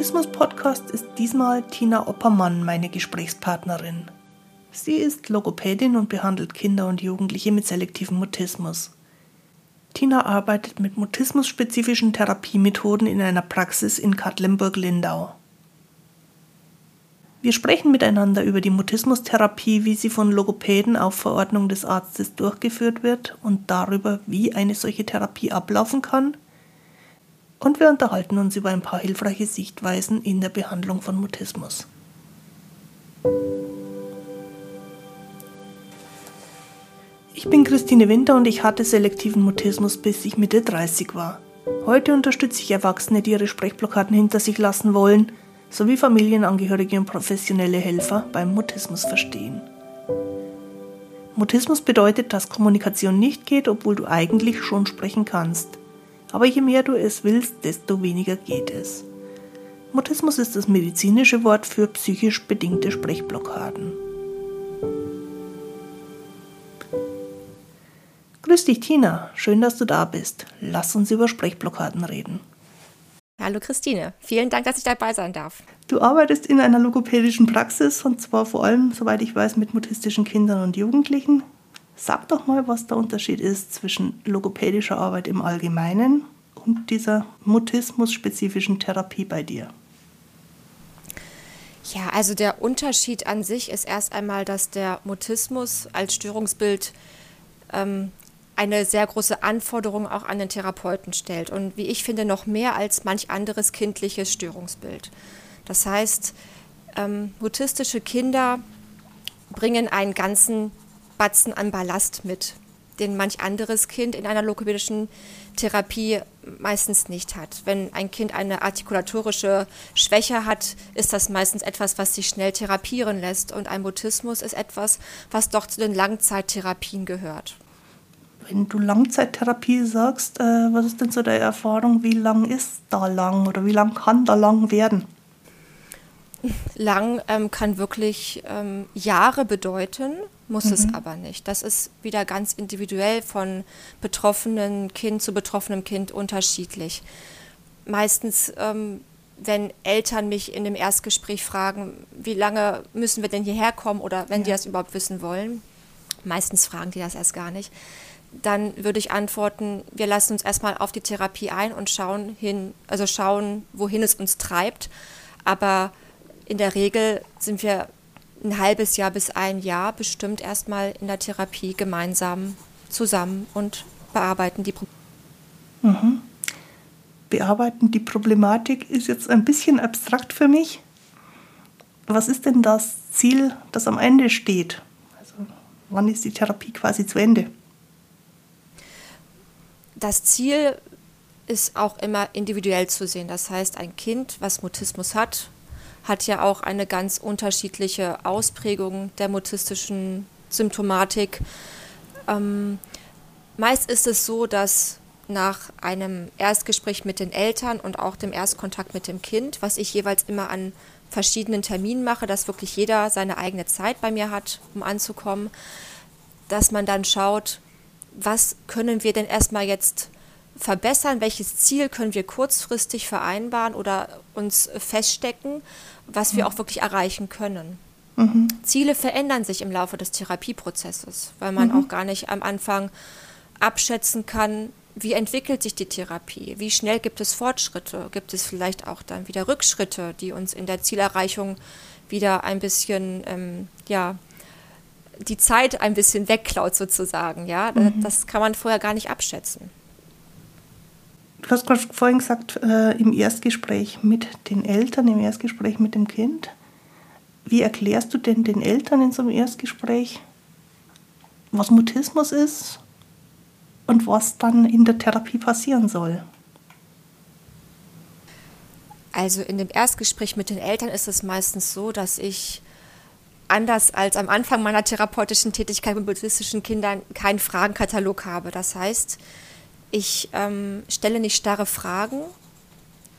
Mutismus-Podcast ist diesmal Tina Oppermann meine Gesprächspartnerin. Sie ist Logopädin und behandelt Kinder und Jugendliche mit selektivem Mutismus. Tina arbeitet mit mutismusspezifischen Therapiemethoden in einer Praxis in Katlenburg-Lindau. Wir sprechen miteinander über die Mutismustherapie, wie sie von Logopäden auf Verordnung des Arztes durchgeführt wird und darüber, wie eine solche Therapie ablaufen kann. Und wir unterhalten uns über ein paar hilfreiche Sichtweisen in der Behandlung von Mutismus. Ich bin Christine Winter und ich hatte selektiven Mutismus, bis ich Mitte 30 war. Heute unterstütze ich Erwachsene, die ihre Sprechblockaden hinter sich lassen wollen, sowie Familienangehörige und professionelle Helfer beim Mutismus verstehen. Mutismus bedeutet, dass Kommunikation nicht geht, obwohl du eigentlich schon sprechen kannst. Aber je mehr du es willst, desto weniger geht es. Mutismus ist das medizinische Wort für psychisch bedingte Sprechblockaden. Grüß dich, Tina. Schön, dass du da bist. Lass uns über Sprechblockaden reden. Hallo Christine, vielen Dank, dass ich dabei sein darf. Du arbeitest in einer logopädischen Praxis und zwar vor allem, soweit ich weiß, mit mutistischen Kindern und Jugendlichen. Sag doch mal, was der Unterschied ist zwischen logopädischer Arbeit im Allgemeinen und dieser mutismus-spezifischen Therapie bei dir. Ja, also der Unterschied an sich ist erst einmal, dass der Mutismus als Störungsbild ähm, eine sehr große Anforderung auch an den Therapeuten stellt und wie ich finde noch mehr als manch anderes kindliches Störungsbild. Das heißt, ähm, mutistische Kinder bringen einen ganzen Batzen an Ballast mit, den manch anderes Kind in einer logopädischen Therapie meistens nicht hat. Wenn ein Kind eine artikulatorische Schwäche hat, ist das meistens etwas, was sich schnell therapieren lässt. Und ein Mutismus ist etwas, was doch zu den Langzeittherapien gehört. Wenn du Langzeittherapie sagst, äh, was ist denn so deine Erfahrung? Wie lang ist da lang oder wie lang kann da lang werden? Lang ähm, kann wirklich ähm, Jahre bedeuten, muss mhm. es aber nicht. Das ist wieder ganz individuell von betroffenen Kind zu betroffenem Kind unterschiedlich. Meistens, ähm, wenn Eltern mich in dem Erstgespräch fragen, wie lange müssen wir denn hierher kommen oder wenn ja. die das überhaupt wissen wollen, meistens fragen die das erst gar nicht dann würde ich antworten, wir lassen uns erstmal auf die Therapie ein und schauen hin, also schauen, wohin es uns treibt. Aber in der Regel sind wir ein halbes Jahr bis ein Jahr bestimmt erstmal in der Therapie gemeinsam zusammen und bearbeiten die Probleme. Mhm. Bearbeiten die Problematik ist jetzt ein bisschen abstrakt für mich. Was ist denn das Ziel, das am Ende steht? Also wann ist die Therapie quasi zu Ende? das Ziel ist auch immer individuell zu sehen. Das heißt, ein Kind, was Mutismus hat, hat ja auch eine ganz unterschiedliche Ausprägung der mutistischen Symptomatik. Ähm, meist ist es so, dass nach einem Erstgespräch mit den Eltern und auch dem Erstkontakt mit dem Kind, was ich jeweils immer an verschiedenen Terminen mache, dass wirklich jeder seine eigene Zeit bei mir hat, um anzukommen, dass man dann schaut, was können wir denn erstmal jetzt verbessern, welches Ziel können wir kurzfristig vereinbaren oder uns feststecken, was wir mhm. auch wirklich erreichen können. Mhm. Ziele verändern sich im Laufe des Therapieprozesses, weil man mhm. auch gar nicht am Anfang abschätzen kann, wie entwickelt sich die Therapie, wie schnell gibt es Fortschritte, gibt es vielleicht auch dann wieder Rückschritte, die uns in der Zielerreichung wieder ein bisschen ähm, ja, die Zeit ein bisschen wegklaut sozusagen. Ja, mhm. das kann man vorher gar nicht abschätzen. Du hast gerade vorhin gesagt, äh, im Erstgespräch mit den Eltern, im Erstgespräch mit dem Kind. Wie erklärst du denn den Eltern in so einem Erstgespräch, was Mutismus ist und was dann in der Therapie passieren soll? Also in dem Erstgespräch mit den Eltern ist es meistens so, dass ich anders als am Anfang meiner therapeutischen Tätigkeit mit buddhistischen Kindern keinen Fragenkatalog habe. Das heißt, ich ähm, stelle nicht starre Fragen.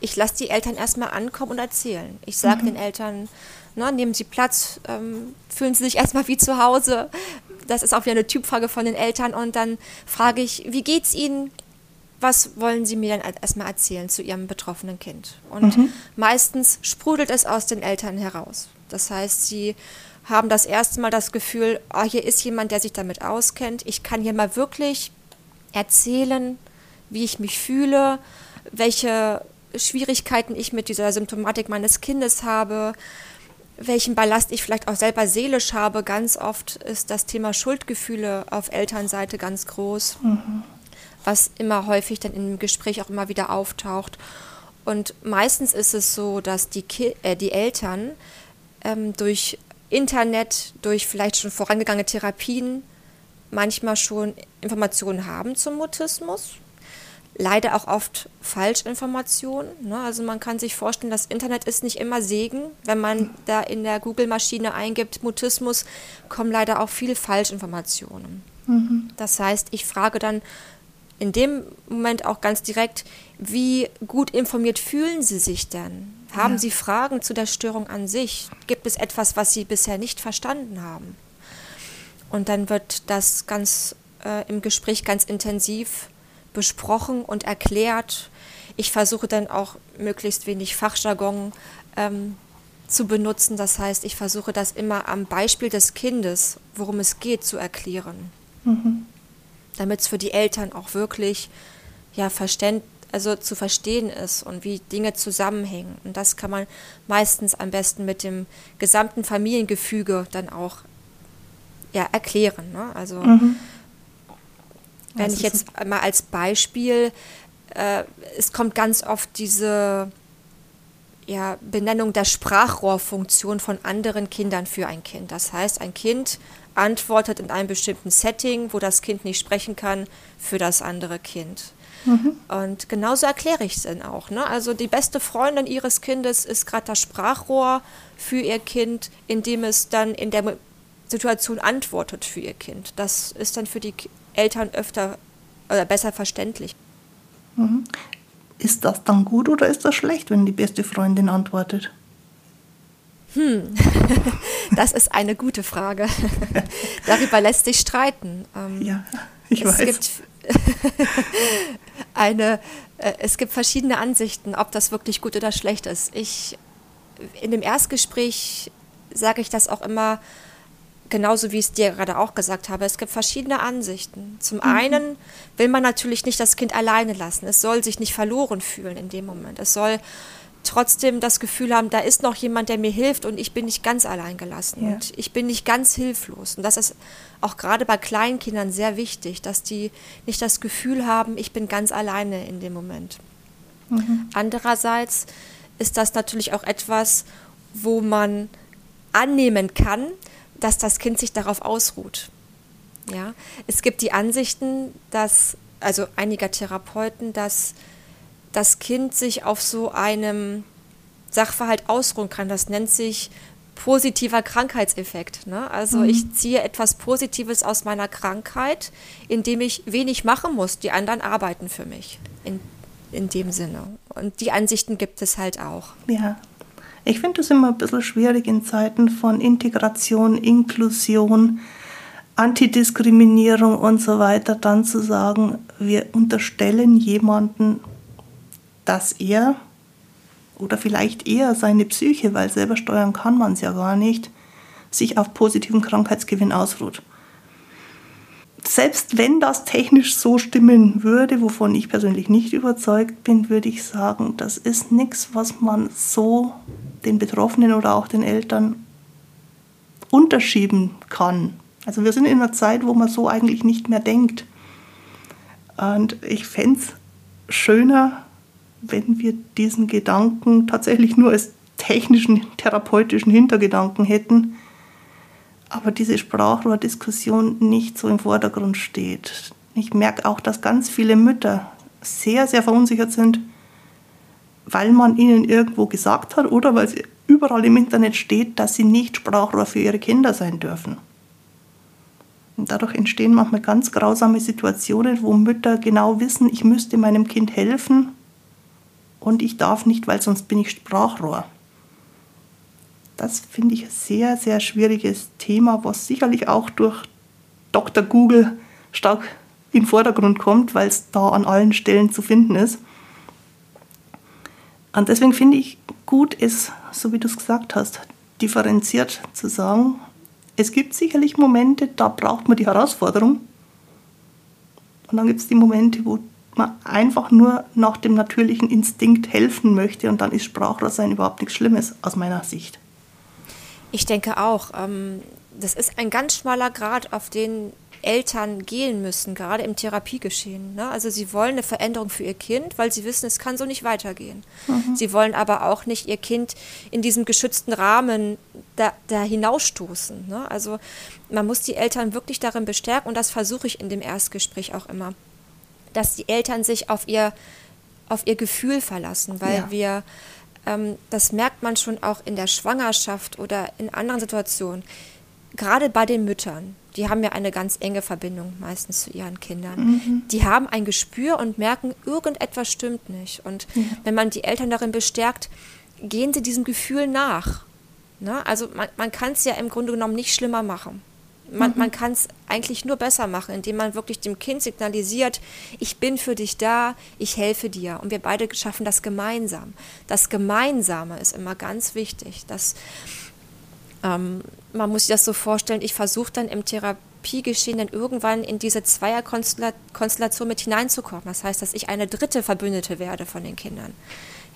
Ich lasse die Eltern erstmal ankommen und erzählen. Ich sage mhm. den Eltern, ne, nehmen Sie Platz, ähm, fühlen Sie sich erstmal wie zu Hause. Das ist auch wieder eine Typfrage von den Eltern. Und dann frage ich, wie geht's Ihnen? was wollen Sie mir dann erstmal erzählen zu Ihrem betroffenen Kind? Und mhm. meistens sprudelt es aus den Eltern heraus. Das heißt, sie haben das erste Mal das Gefühl, oh, hier ist jemand, der sich damit auskennt. Ich kann hier mal wirklich erzählen, wie ich mich fühle, welche Schwierigkeiten ich mit dieser Symptomatik meines Kindes habe, welchen Ballast ich vielleicht auch selber seelisch habe. Ganz oft ist das Thema Schuldgefühle auf Elternseite ganz groß, mhm. was immer häufig dann im Gespräch auch immer wieder auftaucht. Und meistens ist es so, dass die, Ki äh, die Eltern ähm, durch Internet, durch vielleicht schon vorangegangene Therapien manchmal schon Informationen haben zum Mutismus. Leider auch oft Falschinformationen. Ne? Also man kann sich vorstellen, das Internet ist nicht immer Segen. Wenn man da in der Google-Maschine eingibt Mutismus, kommen leider auch viele Falschinformationen. Mhm. Das heißt, ich frage dann in dem Moment auch ganz direkt, wie gut informiert fühlen Sie sich denn? Haben ja. Sie Fragen zu der Störung an sich? Gibt es etwas, was Sie bisher nicht verstanden haben? Und dann wird das ganz äh, im Gespräch ganz intensiv besprochen und erklärt. Ich versuche dann auch möglichst wenig Fachjargon ähm, zu benutzen. Das heißt, ich versuche das immer am Beispiel des Kindes, worum es geht, zu erklären. Mhm. Damit es für die Eltern auch wirklich ja, verständ, also zu verstehen ist und wie Dinge zusammenhängen. Und das kann man meistens am besten mit dem gesamten Familiengefüge dann auch ja, erklären. Ne? Also mhm. wenn das ich jetzt mal als Beispiel, äh, es kommt ganz oft diese ja, Benennung der Sprachrohrfunktion von anderen Kindern für ein Kind. Das heißt, ein Kind antwortet in einem bestimmten Setting, wo das Kind nicht sprechen kann, für das andere Kind. Mhm. Und genauso erkläre ich es dann auch. Ne? Also die beste Freundin ihres Kindes ist gerade das Sprachrohr für ihr Kind, indem es dann in der Situation antwortet für ihr Kind. Das ist dann für die Eltern öfter oder besser verständlich. Mhm. Ist das dann gut oder ist das schlecht, wenn die beste Freundin antwortet? Hm, das ist eine gute Frage. Darüber lässt sich streiten. Ähm, ja, ich es weiß. Gibt eine, äh, es gibt verschiedene Ansichten, ob das wirklich gut oder schlecht ist. Ich, in dem Erstgespräch sage ich das auch immer, genauso wie ich es dir gerade auch gesagt habe, es gibt verschiedene Ansichten. Zum mhm. einen will man natürlich nicht das Kind alleine lassen. Es soll sich nicht verloren fühlen in dem Moment. Es soll trotzdem das Gefühl haben, da ist noch jemand, der mir hilft und ich bin nicht ganz allein gelassen ja. und ich bin nicht ganz hilflos. Und das ist auch gerade bei kleinen Kindern sehr wichtig, dass die nicht das Gefühl haben, ich bin ganz alleine in dem Moment. Mhm. Andererseits ist das natürlich auch etwas, wo man annehmen kann, dass das Kind sich darauf ausruht. Ja, es gibt die Ansichten, dass, also einiger Therapeuten, dass das Kind sich auf so einem Sachverhalt ausruhen kann. Das nennt sich positiver Krankheitseffekt. Ne? Also mhm. ich ziehe etwas Positives aus meiner Krankheit, indem ich wenig machen muss. Die anderen arbeiten für mich in, in dem Sinne. Und die Ansichten gibt es halt auch. Ja, ich finde es immer ein bisschen schwierig in Zeiten von Integration, Inklusion, Antidiskriminierung und so weiter, dann zu sagen, wir unterstellen jemanden, dass er oder vielleicht eher seine Psyche, weil selber steuern kann man es ja gar nicht, sich auf positiven Krankheitsgewinn ausruht. Selbst wenn das technisch so stimmen würde, wovon ich persönlich nicht überzeugt bin, würde ich sagen, das ist nichts, was man so den Betroffenen oder auch den Eltern unterschieben kann. Also wir sind in einer Zeit, wo man so eigentlich nicht mehr denkt. Und ich fände es schöner, wenn wir diesen Gedanken tatsächlich nur als technischen, therapeutischen Hintergedanken hätten, aber diese Sprachrohrdiskussion nicht so im Vordergrund steht. Ich merke auch, dass ganz viele Mütter sehr, sehr verunsichert sind, weil man ihnen irgendwo gesagt hat oder weil es überall im Internet steht, dass sie nicht Sprachrohr für ihre Kinder sein dürfen. Und dadurch entstehen manchmal ganz grausame Situationen, wo Mütter genau wissen, ich müsste meinem Kind helfen und ich darf nicht, weil sonst bin ich Sprachrohr. Das finde ich ein sehr, sehr schwieriges Thema, was sicherlich auch durch Dr. Google stark in den Vordergrund kommt, weil es da an allen Stellen zu finden ist. Und deswegen finde ich gut, es, so wie du es gesagt hast, differenziert zu sagen, es gibt sicherlich Momente, da braucht man die Herausforderung. Und dann gibt es die Momente, wo man einfach nur nach dem natürlichen Instinkt helfen möchte und dann ist Sprachrohrsein überhaupt nichts Schlimmes aus meiner Sicht. Ich denke auch. Ähm, das ist ein ganz schmaler Grad, auf den Eltern gehen müssen, gerade im Therapiegeschehen. Ne? Also sie wollen eine Veränderung für ihr Kind, weil sie wissen, es kann so nicht weitergehen. Mhm. Sie wollen aber auch nicht ihr Kind in diesem geschützten Rahmen da, da hinausstoßen. Ne? Also man muss die Eltern wirklich darin bestärken und das versuche ich in dem Erstgespräch auch immer, dass die Eltern sich auf ihr, auf ihr Gefühl verlassen, weil ja. wir ähm, das merkt man schon auch in der Schwangerschaft oder in anderen Situationen gerade bei den Müttern, die haben ja eine ganz enge Verbindung meistens zu ihren Kindern. Mhm. Die haben ein Gespür und merken, irgendetwas stimmt nicht. Und ja. wenn man die Eltern darin bestärkt, gehen sie diesem Gefühl nach. Ne? Also man, man kann es ja im Grunde genommen nicht schlimmer machen. Man, mhm. man kann es eigentlich nur besser machen, indem man wirklich dem Kind signalisiert, ich bin für dich da, ich helfe dir. Und wir beide schaffen das gemeinsam. Das Gemeinsame ist immer ganz wichtig. Das, ähm, man muss sich das so vorstellen, ich versuche dann im Therapiegeschehen dann irgendwann in diese Zweierkonstellation mit hineinzukommen. Das heißt, dass ich eine dritte Verbündete werde von den Kindern.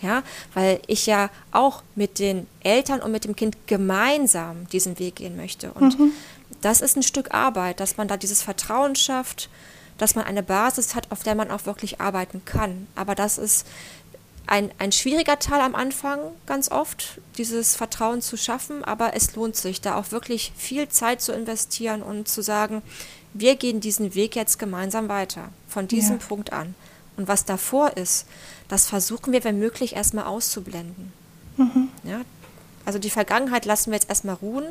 Ja, weil ich ja auch mit den Eltern und mit dem Kind gemeinsam diesen Weg gehen möchte. Und mhm. Das ist ein Stück Arbeit, dass man da dieses Vertrauen schafft, dass man eine Basis hat, auf der man auch wirklich arbeiten kann. Aber das ist ein, ein schwieriger Teil am Anfang ganz oft, dieses Vertrauen zu schaffen, aber es lohnt sich, da auch wirklich viel Zeit zu investieren und zu sagen, wir gehen diesen Weg jetzt gemeinsam weiter, von diesem ja. Punkt an. Und was davor ist, das versuchen wir, wenn möglich, erstmal auszublenden. Mhm. Ja? Also die Vergangenheit lassen wir jetzt erstmal ruhen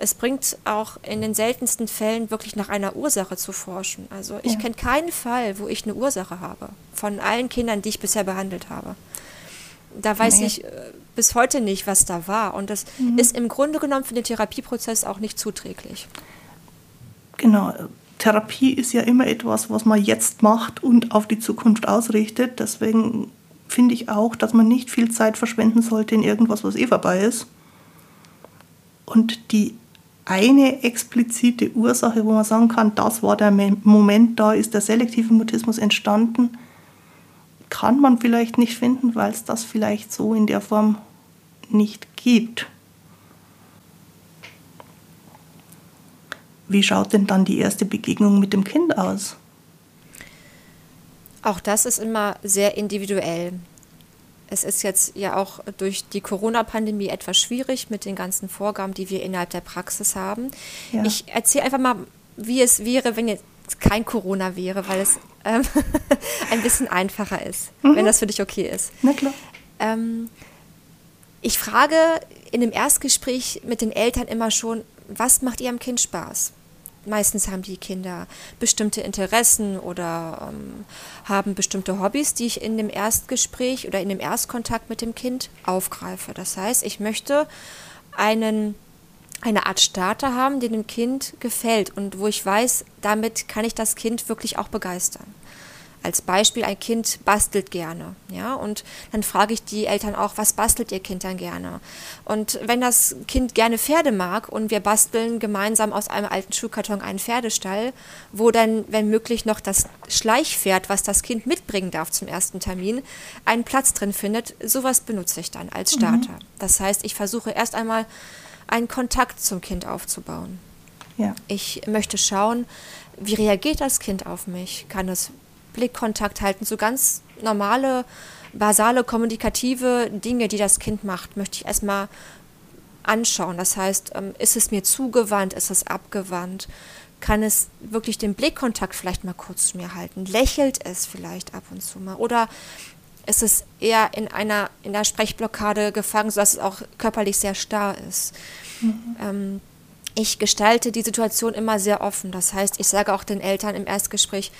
es bringt auch in den seltensten Fällen wirklich nach einer Ursache zu forschen. Also ich ja. kenne keinen Fall, wo ich eine Ursache habe, von allen Kindern, die ich bisher behandelt habe. Da weiß nee. ich äh, bis heute nicht, was da war. Und das mhm. ist im Grunde genommen für den Therapieprozess auch nicht zuträglich. Genau. Therapie ist ja immer etwas, was man jetzt macht und auf die Zukunft ausrichtet. Deswegen finde ich auch, dass man nicht viel Zeit verschwenden sollte in irgendwas, was eh vorbei ist. Und die eine explizite Ursache, wo man sagen kann, das war der Moment, da ist der selektive Mutismus entstanden, kann man vielleicht nicht finden, weil es das vielleicht so in der Form nicht gibt. Wie schaut denn dann die erste Begegnung mit dem Kind aus? Auch das ist immer sehr individuell. Es ist jetzt ja auch durch die Corona-Pandemie etwas schwierig mit den ganzen Vorgaben, die wir innerhalb der Praxis haben. Ja. Ich erzähle einfach mal, wie es wäre, wenn jetzt kein Corona wäre, weil es ähm, ein bisschen einfacher ist, mhm. wenn das für dich okay ist. Na klar. Ähm, ich frage in dem Erstgespräch mit den Eltern immer schon, was macht ihrem Kind Spaß? Meistens haben die Kinder bestimmte Interessen oder ähm, haben bestimmte Hobbys, die ich in dem Erstgespräch oder in dem Erstkontakt mit dem Kind aufgreife. Das heißt, ich möchte einen, eine Art Starter haben, der dem Kind gefällt und wo ich weiß, damit kann ich das Kind wirklich auch begeistern als Beispiel, ein Kind bastelt gerne, ja, und dann frage ich die Eltern auch, was bastelt ihr Kind dann gerne? Und wenn das Kind gerne Pferde mag und wir basteln gemeinsam aus einem alten Schuhkarton einen Pferdestall, wo dann, wenn möglich, noch das Schleichpferd, was das Kind mitbringen darf zum ersten Termin, einen Platz drin findet, sowas benutze ich dann als Starter. Mhm. Das heißt, ich versuche erst einmal einen Kontakt zum Kind aufzubauen. Ja. Ich möchte schauen, wie reagiert das Kind auf mich? Kann es Blickkontakt halten, so ganz normale, basale, kommunikative Dinge, die das Kind macht, möchte ich erstmal anschauen. Das heißt, ähm, ist es mir zugewandt, ist es abgewandt? Kann es wirklich den Blickkontakt vielleicht mal kurz zu mir halten? Lächelt es vielleicht ab und zu mal? Oder ist es eher in einer in der Sprechblockade gefangen, sodass es auch körperlich sehr starr ist? Mhm. Ähm, ich gestalte die Situation immer sehr offen. Das heißt, ich sage auch den Eltern im Erstgespräch,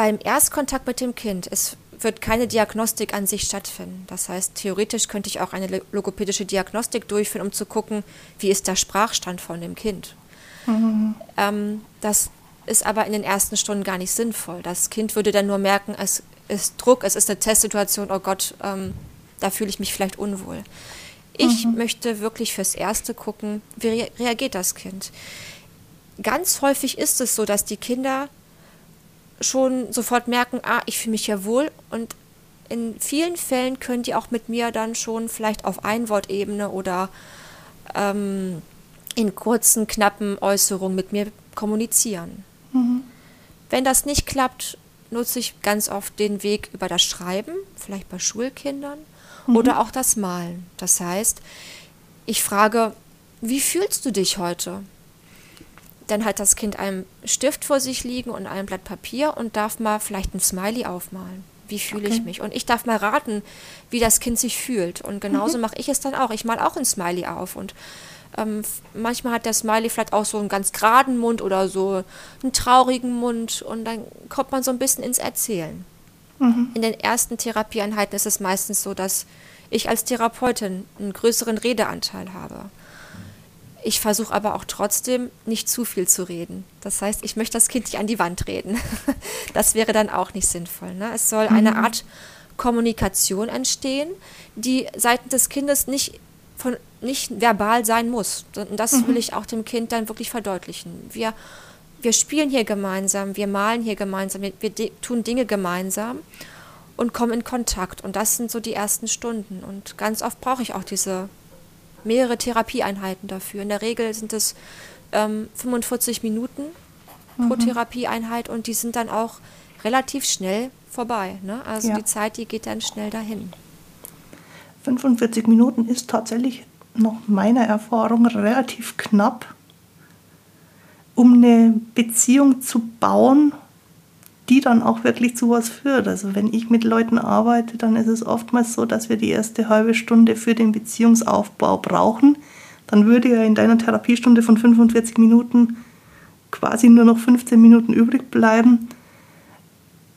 beim Erstkontakt mit dem Kind, es wird keine Diagnostik an sich stattfinden. Das heißt, theoretisch könnte ich auch eine logopädische Diagnostik durchführen, um zu gucken, wie ist der Sprachstand von dem Kind. Mhm. Ähm, das ist aber in den ersten Stunden gar nicht sinnvoll. Das Kind würde dann nur merken, es ist Druck, es ist eine Testsituation, oh Gott, ähm, da fühle ich mich vielleicht unwohl. Ich mhm. möchte wirklich fürs Erste gucken, wie reagiert das Kind. Ganz häufig ist es so, dass die Kinder schon sofort merken, ah, ich fühle mich ja wohl und in vielen Fällen können die auch mit mir dann schon vielleicht auf Einwortebene oder ähm, in kurzen, knappen Äußerungen mit mir kommunizieren. Mhm. Wenn das nicht klappt, nutze ich ganz oft den Weg über das Schreiben, vielleicht bei Schulkindern, mhm. oder auch das Malen. Das heißt, ich frage, wie fühlst du dich heute? Dann hat das Kind einen Stift vor sich liegen und ein Blatt Papier und darf mal vielleicht ein Smiley aufmalen wie fühle okay. ich mich? Und ich darf mal raten, wie das Kind sich fühlt. Und genauso mhm. mache ich es dann auch. Ich male auch ein Smiley auf und ähm, manchmal hat der Smiley vielleicht auch so einen ganz geraden Mund oder so einen traurigen Mund und dann kommt man so ein bisschen ins Erzählen. Mhm. In den ersten Therapieeinheiten ist es meistens so, dass ich als Therapeutin einen größeren Redeanteil habe. Ich versuche aber auch trotzdem nicht zu viel zu reden. Das heißt, ich möchte das Kind nicht an die Wand reden. Das wäre dann auch nicht sinnvoll. Ne? Es soll eine mhm. Art Kommunikation entstehen, die seitens des Kindes nicht, von, nicht verbal sein muss. Und das mhm. will ich auch dem Kind dann wirklich verdeutlichen. Wir, wir spielen hier gemeinsam, wir malen hier gemeinsam, wir, wir tun Dinge gemeinsam und kommen in Kontakt. Und das sind so die ersten Stunden. Und ganz oft brauche ich auch diese mehrere Therapieeinheiten dafür. In der Regel sind es ähm, 45 Minuten mhm. pro Therapieeinheit und die sind dann auch relativ schnell vorbei. Ne? Also ja. die Zeit, die geht dann schnell dahin. 45 Minuten ist tatsächlich nach meiner Erfahrung relativ knapp, um eine Beziehung zu bauen, die dann auch wirklich zu was führt. Also wenn ich mit Leuten arbeite, dann ist es oftmals so, dass wir die erste halbe Stunde für den Beziehungsaufbau brauchen. Dann würde ja in deiner Therapiestunde von 45 Minuten quasi nur noch 15 Minuten übrig bleiben.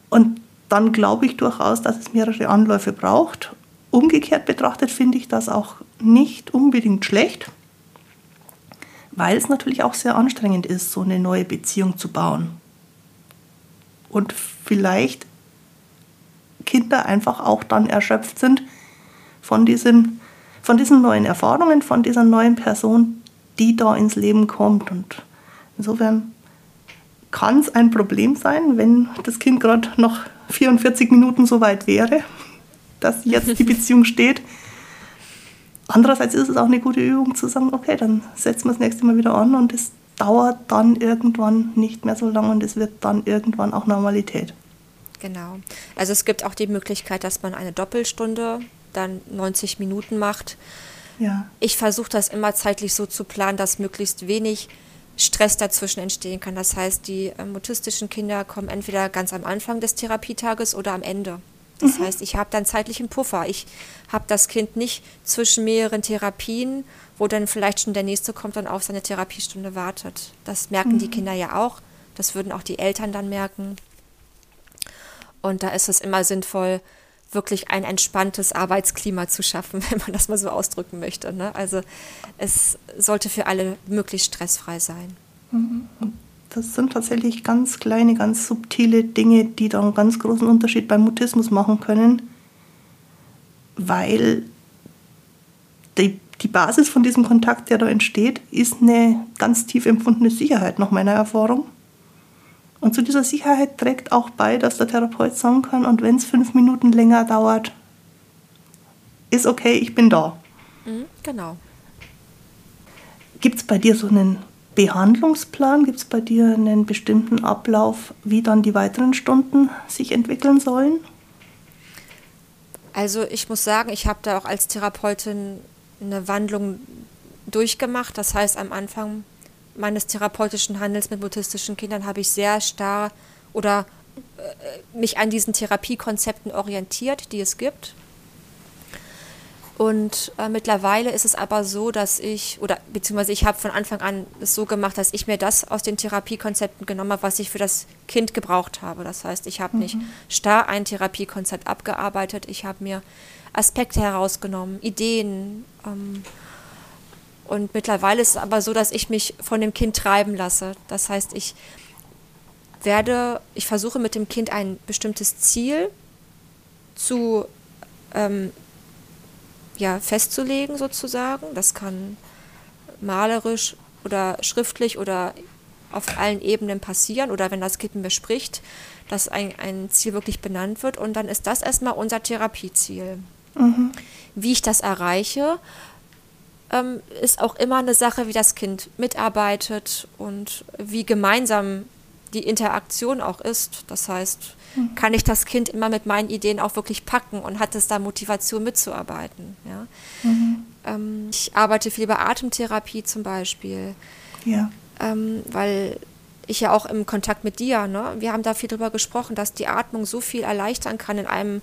Und dann glaube ich durchaus, dass es mehrere Anläufe braucht. Umgekehrt betrachtet finde ich das auch nicht unbedingt schlecht, weil es natürlich auch sehr anstrengend ist, so eine neue Beziehung zu bauen und vielleicht Kinder einfach auch dann erschöpft sind von diesen, von diesen neuen Erfahrungen, von dieser neuen Person, die da ins Leben kommt. Und insofern kann es ein Problem sein, wenn das Kind gerade noch 44 Minuten so weit wäre, dass jetzt die Beziehung steht. Andererseits ist es auch eine gute Übung zu sagen, okay, dann setzen wir das nächste Mal wieder an und es dauert dann irgendwann nicht mehr so lange und es wird dann irgendwann auch Normalität. Genau. Also es gibt auch die Möglichkeit, dass man eine Doppelstunde dann 90 Minuten macht. Ja. Ich versuche das immer zeitlich so zu planen, dass möglichst wenig Stress dazwischen entstehen kann. Das heißt, die äh, mutistischen Kinder kommen entweder ganz am Anfang des Therapietages oder am Ende. Das mhm. heißt, ich habe dann zeitlichen Puffer. Ich habe das Kind nicht zwischen mehreren Therapien wo dann vielleicht schon der Nächste kommt und auf seine Therapiestunde wartet. Das merken mhm. die Kinder ja auch. Das würden auch die Eltern dann merken. Und da ist es immer sinnvoll, wirklich ein entspanntes Arbeitsklima zu schaffen, wenn man das mal so ausdrücken möchte. Ne? Also es sollte für alle möglichst stressfrei sein. Mhm. Das sind tatsächlich ganz kleine, ganz subtile Dinge, die da einen ganz großen Unterschied beim Mutismus machen können, weil die die Basis von diesem Kontakt, der da entsteht, ist eine ganz tief empfundene Sicherheit nach meiner Erfahrung. Und zu dieser Sicherheit trägt auch bei, dass der Therapeut sagen kann, und wenn es fünf Minuten länger dauert, ist okay, ich bin da. Mhm, genau. Gibt es bei dir so einen Behandlungsplan? Gibt es bei dir einen bestimmten Ablauf, wie dann die weiteren Stunden sich entwickeln sollen? Also ich muss sagen, ich habe da auch als Therapeutin eine Wandlung durchgemacht. Das heißt, am Anfang meines therapeutischen Handels mit mutistischen Kindern habe ich sehr starr oder äh, mich an diesen Therapiekonzepten orientiert, die es gibt. Und äh, mittlerweile ist es aber so, dass ich, oder beziehungsweise ich habe von Anfang an es so gemacht, dass ich mir das aus den Therapiekonzepten genommen habe, was ich für das Kind gebraucht habe. Das heißt, ich habe mhm. nicht starr ein Therapiekonzept abgearbeitet, ich habe mir Aspekte herausgenommen, Ideen. Ähm, und mittlerweile ist es aber so, dass ich mich von dem Kind treiben lasse. Das heißt, ich werde, ich versuche mit dem Kind ein bestimmtes Ziel zu ähm, ja, festzulegen sozusagen. Das kann malerisch oder schriftlich oder auf allen Ebenen passieren oder wenn das Kind mir spricht, dass ein, ein Ziel wirklich benannt wird und dann ist das erstmal unser Therapieziel. Mhm. Wie ich das erreiche, ähm, ist auch immer eine Sache, wie das Kind mitarbeitet und wie gemeinsam die Interaktion auch ist. Das heißt, mhm. kann ich das Kind immer mit meinen Ideen auch wirklich packen und hat es da Motivation mitzuarbeiten. Ja? Mhm. Ähm, ich arbeite viel bei Atemtherapie zum Beispiel. Ja. Ähm, weil ich ja auch im Kontakt mit dir, ne, wir haben da viel drüber gesprochen, dass die Atmung so viel erleichtern kann in einem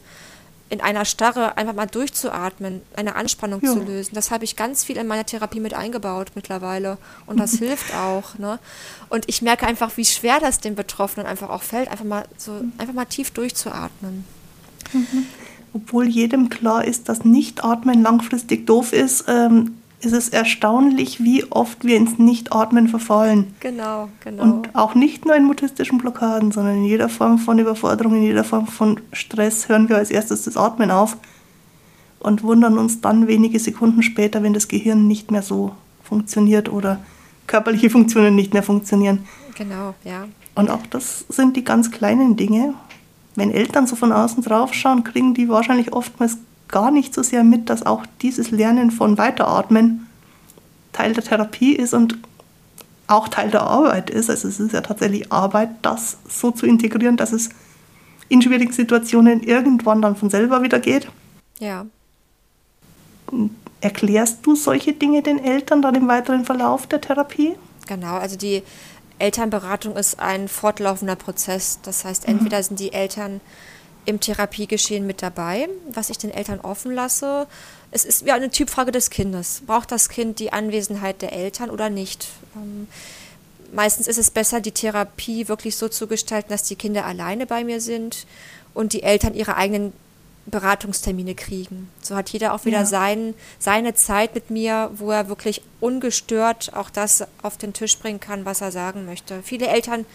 in einer Starre einfach mal durchzuatmen, eine Anspannung ja. zu lösen. Das habe ich ganz viel in meiner Therapie mit eingebaut mittlerweile. Und das hilft auch. Ne? Und ich merke einfach, wie schwer das den Betroffenen einfach auch fällt, einfach mal so einfach mal tief durchzuatmen. Mhm. Obwohl jedem klar ist, dass Nicht-Atmen langfristig doof ist, ähm, ist es erstaunlich, wie oft wir ins Nichtatmen verfallen. Genau, genau. Und auch nicht nur in mutistischen Blockaden, sondern in jeder Form von Überforderung, in jeder Form von Stress hören wir als erstes das Atmen auf und wundern uns dann wenige Sekunden später, wenn das Gehirn nicht mehr so funktioniert oder körperliche Funktionen nicht mehr funktionieren. Genau, ja. Und auch das sind die ganz kleinen Dinge. Wenn Eltern so von außen drauf schauen, kriegen die wahrscheinlich oftmals gar nicht so sehr mit, dass auch dieses Lernen von Weiteratmen Teil der Therapie ist und auch Teil der Arbeit ist. Also es ist ja tatsächlich Arbeit, das so zu integrieren, dass es in schwierigen Situationen irgendwann dann von selber wieder geht. Ja. Erklärst du solche Dinge den Eltern dann im weiteren Verlauf der Therapie? Genau, also die Elternberatung ist ein fortlaufender Prozess. Das heißt, entweder mhm. sind die Eltern im Therapiegeschehen mit dabei, was ich den Eltern offen lasse. Es ist ja eine Typfrage des Kindes. Braucht das Kind die Anwesenheit der Eltern oder nicht? Ähm, meistens ist es besser, die Therapie wirklich so zu gestalten, dass die Kinder alleine bei mir sind und die Eltern ihre eigenen Beratungstermine kriegen. So hat jeder auch wieder ja. sein, seine Zeit mit mir, wo er wirklich ungestört auch das auf den Tisch bringen kann, was er sagen möchte. Viele Eltern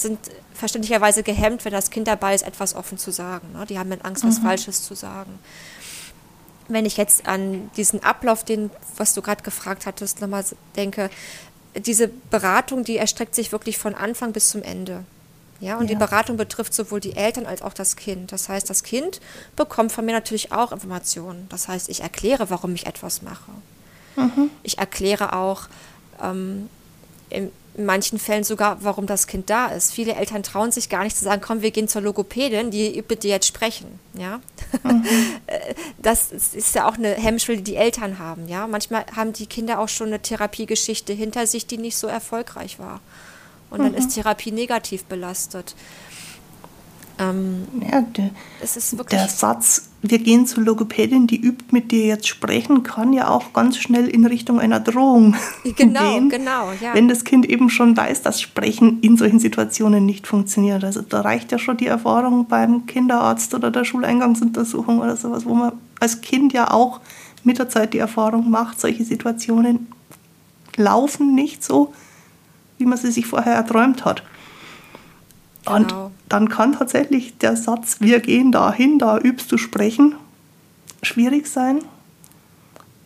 sind verständlicherweise gehemmt, wenn das Kind dabei ist, etwas offen zu sagen. Ne? Die haben dann Angst, was mhm. Falsches zu sagen. Wenn ich jetzt an diesen Ablauf, den, was du gerade gefragt hattest, nochmal denke, diese Beratung, die erstreckt sich wirklich von Anfang bis zum Ende. Ja, und ja. die Beratung betrifft sowohl die Eltern als auch das Kind. Das heißt, das Kind bekommt von mir natürlich auch Informationen. Das heißt, ich erkläre, warum ich etwas mache. Mhm. Ich erkläre auch, ähm, in manchen Fällen sogar, warum das Kind da ist. Viele Eltern trauen sich gar nicht zu sagen, komm, wir gehen zur Logopädin, die bitte jetzt sprechen. Ja? Mhm. Das ist ja auch eine Hemmschwelle, die die Eltern haben. Ja? Manchmal haben die Kinder auch schon eine Therapiegeschichte hinter sich, die nicht so erfolgreich war. Und dann mhm. ist Therapie negativ belastet. Ähm, ja, der, der Satz, wir gehen zur Logopädin, die übt mit dir jetzt sprechen, kann ja auch ganz schnell in Richtung einer Drohung genau, gehen. Genau, ja. Wenn das Kind eben schon weiß, dass Sprechen in solchen Situationen nicht funktioniert. Also da reicht ja schon die Erfahrung beim Kinderarzt oder der Schuleingangsuntersuchung oder sowas, wo man als Kind ja auch mit der Zeit die Erfahrung macht, solche Situationen laufen nicht so, wie man sie sich vorher erträumt hat. Und genau. Dann kann tatsächlich der Satz, wir gehen dahin, da übst du sprechen, schwierig sein.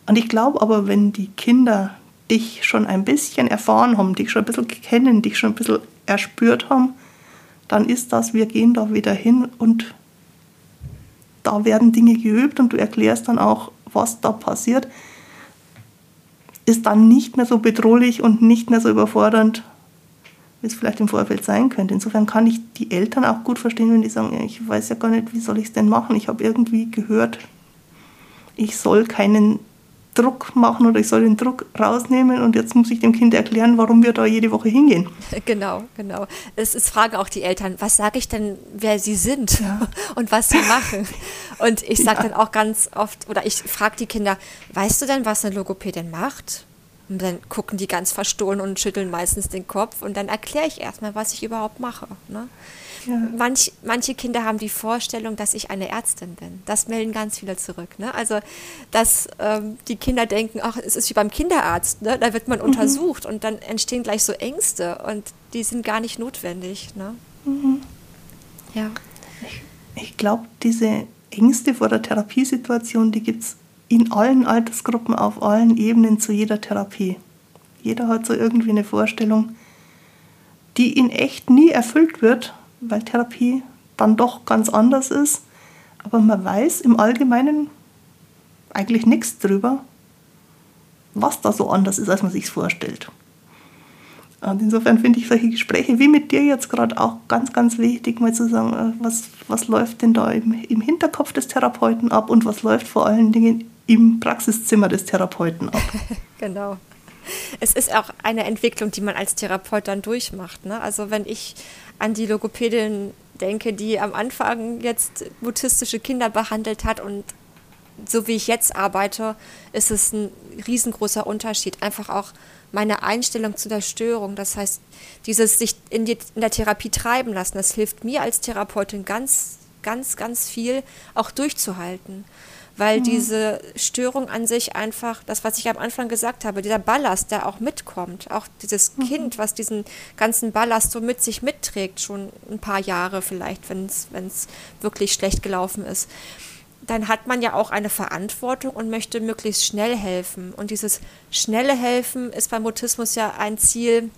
Und ich glaube aber, wenn die Kinder dich schon ein bisschen erfahren haben, dich schon ein bisschen kennen, dich schon ein bisschen erspürt haben, dann ist das, wir gehen da wieder hin und da werden Dinge geübt und du erklärst dann auch, was da passiert, ist dann nicht mehr so bedrohlich und nicht mehr so überfordernd, wie es vielleicht im Vorfeld sein könnte. Insofern kann ich die Eltern auch gut verstehen, wenn die sagen, ich weiß ja gar nicht, wie soll ich es denn machen. Ich habe irgendwie gehört, ich soll keinen Druck machen oder ich soll den Druck rausnehmen und jetzt muss ich dem Kind erklären, warum wir da jede Woche hingehen. Genau, genau. Es ist fragen auch die Eltern, was sage ich denn, wer sie sind ja. und was sie machen. Und ich sage ja. dann auch ganz oft, oder ich frage die Kinder, weißt du denn, was eine Logopädin macht? Und dann gucken die ganz verstohlen und schütteln meistens den Kopf. Und dann erkläre ich erstmal, was ich überhaupt mache. Ne? Ja. Manch, manche Kinder haben die Vorstellung, dass ich eine Ärztin bin. Das melden ganz viele zurück. Ne? Also, dass ähm, die Kinder denken, ach, es ist wie beim Kinderarzt, ne? da wird man mhm. untersucht und dann entstehen gleich so Ängste und die sind gar nicht notwendig. Ne? Mhm. Ja. Ich, ich glaube, diese Ängste vor der Therapiesituation, die gibt es in allen Altersgruppen, auf allen Ebenen zu jeder Therapie. Jeder hat so irgendwie eine Vorstellung, die in echt nie erfüllt wird, weil Therapie dann doch ganz anders ist. Aber man weiß im Allgemeinen eigentlich nichts drüber, was da so anders ist, als man sich vorstellt. Und insofern finde ich solche Gespräche wie mit dir jetzt gerade auch ganz, ganz wichtig, mal zu sagen, äh, was, was läuft denn da im, im Hinterkopf des Therapeuten ab und was läuft vor allen Dingen im Praxiszimmer des Therapeuten ab. genau. Es ist auch eine Entwicklung, die man als Therapeut dann durchmacht. Ne? Also wenn ich an die Logopädin denke, die am Anfang jetzt mutistische Kinder behandelt hat und so wie ich jetzt arbeite, ist es ein riesengroßer Unterschied. Einfach auch meine Einstellung zu der Störung. Das heißt, dieses sich in, die, in der Therapie treiben lassen, das hilft mir als Therapeutin ganz, ganz, ganz viel, auch durchzuhalten. Weil mhm. diese Störung an sich einfach, das, was ich am Anfang gesagt habe, dieser Ballast, der auch mitkommt, auch dieses mhm. Kind, was diesen ganzen Ballast so mit sich mitträgt, schon ein paar Jahre vielleicht, wenn es wirklich schlecht gelaufen ist dann hat man ja auch eine Verantwortung und möchte möglichst schnell helfen. Und dieses schnelle Helfen ist beim Mutismus ja ein Ziel,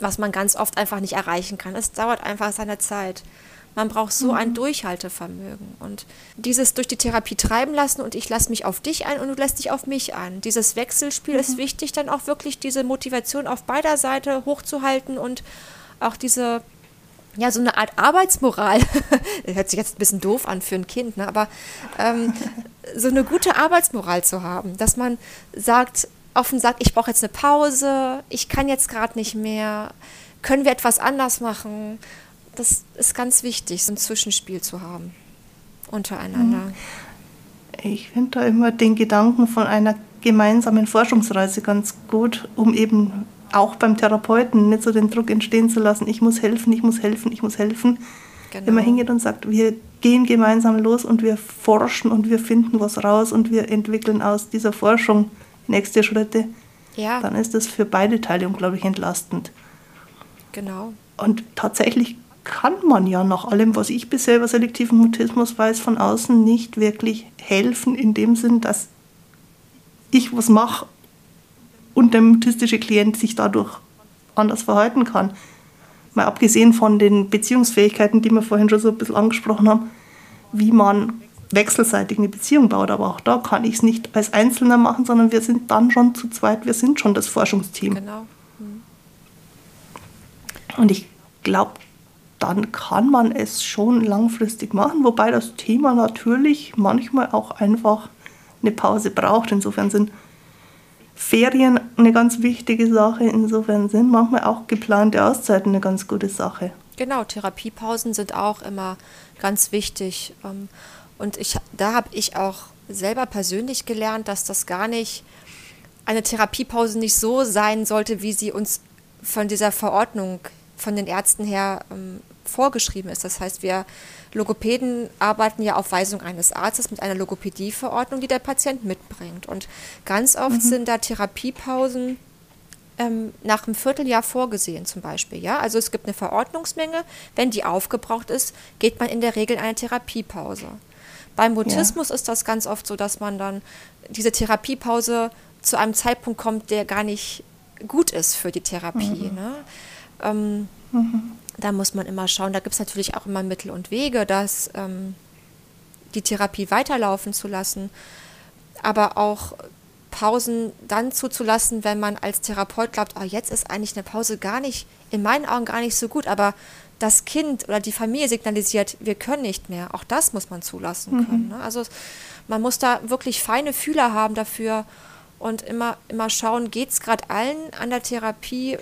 was man ganz oft einfach nicht erreichen kann. Es dauert einfach seine Zeit. Man braucht so mhm. ein Durchhaltevermögen. Und dieses durch die Therapie treiben lassen und ich lasse mich auf dich ein und du lässt dich auf mich ein. Dieses Wechselspiel mhm. ist wichtig, dann auch wirklich diese Motivation auf beider Seite hochzuhalten und auch diese ja, so eine Art Arbeitsmoral. Hört sich jetzt ein bisschen doof an für ein Kind, ne? aber ähm, so eine gute Arbeitsmoral zu haben, dass man sagt, offen sagt, ich brauche jetzt eine Pause, ich kann jetzt gerade nicht mehr, können wir etwas anders machen? Das ist ganz wichtig, so ein Zwischenspiel zu haben untereinander. Mhm. Ich finde da immer den Gedanken von einer gemeinsamen Forschungsreise ganz gut, um eben auch beim Therapeuten nicht so den Druck entstehen zu lassen, ich muss helfen, ich muss helfen, ich muss helfen. Genau. Wenn man hingeht und sagt, wir gehen gemeinsam los und wir forschen und wir finden was raus und wir entwickeln aus dieser Forschung nächste Schritte, ja. dann ist das für beide Teile unglaublich entlastend. Genau. Und tatsächlich kann man ja nach allem, was ich bisher über selektiven Mutismus weiß, von außen nicht wirklich helfen, in dem Sinn, dass ich was mache und der mutistische Klient sich dadurch anders verhalten kann. Mal abgesehen von den Beziehungsfähigkeiten, die wir vorhin schon so ein bisschen angesprochen haben, wie man wechselseitig eine Beziehung baut. Aber auch da kann ich es nicht als Einzelner machen, sondern wir sind dann schon zu zweit, wir sind schon das Forschungsteam. Genau. Mhm. Und ich glaube, dann kann man es schon langfristig machen, wobei das Thema natürlich manchmal auch einfach eine Pause braucht. Insofern sind Ferien eine ganz wichtige Sache. Insofern sind manchmal auch geplante Auszeiten eine ganz gute Sache. Genau, Therapiepausen sind auch immer ganz wichtig. Ähm, und ich, da habe ich auch selber persönlich gelernt, dass das gar nicht, eine Therapiepause nicht so sein sollte, wie sie uns von dieser Verordnung von den Ärzten her ähm, vorgeschrieben ist. Das heißt, wir Logopäden arbeiten ja auf Weisung eines Arztes mit einer Logopädieverordnung, die der Patient mitbringt. Und ganz oft mhm. sind da Therapiepausen ähm, nach einem Vierteljahr vorgesehen zum Beispiel. Ja? Also es gibt eine Verordnungsmenge. Wenn die aufgebraucht ist, geht man in der Regel eine Therapiepause. Beim Mutismus ja. ist das ganz oft so, dass man dann diese Therapiepause zu einem Zeitpunkt kommt, der gar nicht gut ist für die Therapie. Mhm. Ne? Ähm, mhm da muss man immer schauen. Da gibt es natürlich auch immer Mittel und Wege, das, ähm, die Therapie weiterlaufen zu lassen, aber auch Pausen dann zuzulassen, wenn man als Therapeut glaubt, oh, jetzt ist eigentlich eine Pause gar nicht, in meinen Augen gar nicht so gut, aber das Kind oder die Familie signalisiert, wir können nicht mehr. Auch das muss man zulassen mhm. können. Ne? Also man muss da wirklich feine Fühler haben dafür und immer, immer schauen, geht es gerade allen an der Therapie